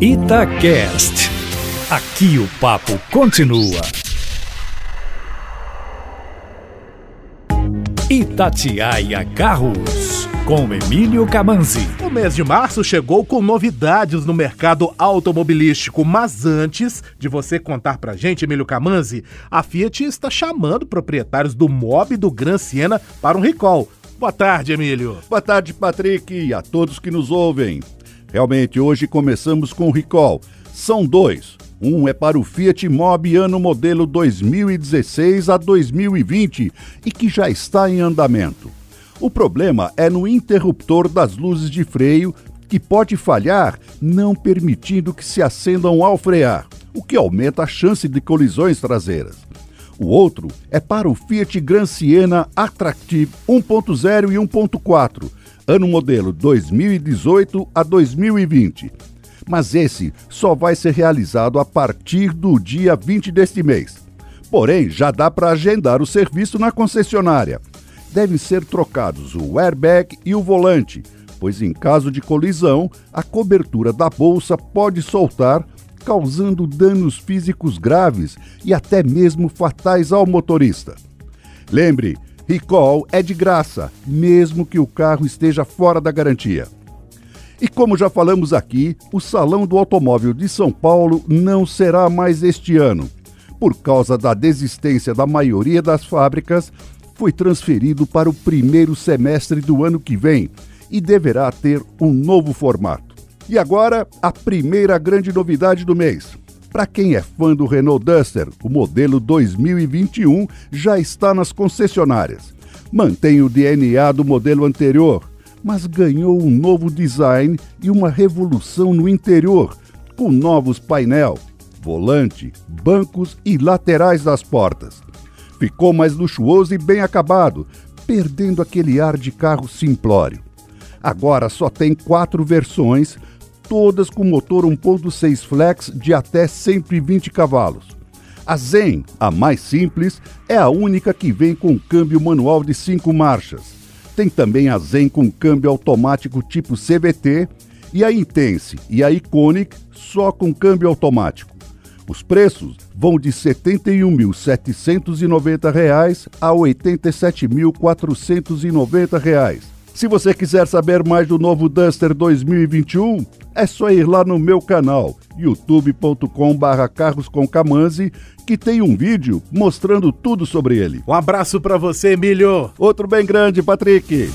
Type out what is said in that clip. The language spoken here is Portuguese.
Itacast. Aqui o papo continua. Itatiaia Carros, com Emílio Camanzi. O mês de março chegou com novidades no mercado automobilístico, mas antes de você contar pra gente, Emílio Camanzi, a Fiat está chamando proprietários do Mob do Gran Siena para um recall. Boa tarde, Emílio. Boa tarde, Patrick, e a todos que nos ouvem. Realmente, hoje começamos com o recall. São dois. Um é para o Fiat Mobi ano modelo 2016 a 2020 e que já está em andamento. O problema é no interruptor das luzes de freio que pode falhar, não permitindo que se acendam ao frear, o que aumenta a chance de colisões traseiras. O outro é para o Fiat Gran Siena Attractive 1.0 e 1.4, ano modelo 2018 a 2020 mas esse só vai ser realizado a partir do dia 20 deste mês. Porém, já dá para agendar o serviço na concessionária. Devem ser trocados o airbag e o volante, pois em caso de colisão, a cobertura da bolsa pode soltar, causando danos físicos graves e até mesmo fatais ao motorista. Lembre, recall é de graça, mesmo que o carro esteja fora da garantia. E como já falamos aqui, o Salão do Automóvel de São Paulo não será mais este ano. Por causa da desistência da maioria das fábricas, foi transferido para o primeiro semestre do ano que vem e deverá ter um novo formato. E agora, a primeira grande novidade do mês. Para quem é fã do Renault Duster, o modelo 2021 já está nas concessionárias. Mantém o DNA do modelo anterior, mas ganhou um novo design e uma revolução no interior, com novos painel, volante, bancos e laterais das portas. Ficou mais luxuoso e bem acabado, perdendo aquele ar de carro simplório. Agora só tem quatro versões, todas com motor 1.6 flex de até 120 cavalos. A Zen, a mais simples, é a única que vem com câmbio manual de cinco marchas. Tem também a Zen com câmbio automático tipo CVT e a Intense e a Iconic só com câmbio automático. Os preços vão de R$ 71.790 a R$ 87.490. Se você quiser saber mais do novo Duster 2021, é só ir lá no meu canal youtube.com/barra carros com que tem um vídeo mostrando tudo sobre ele. Um abraço para você, Emílio. Outro bem grande, Patrick.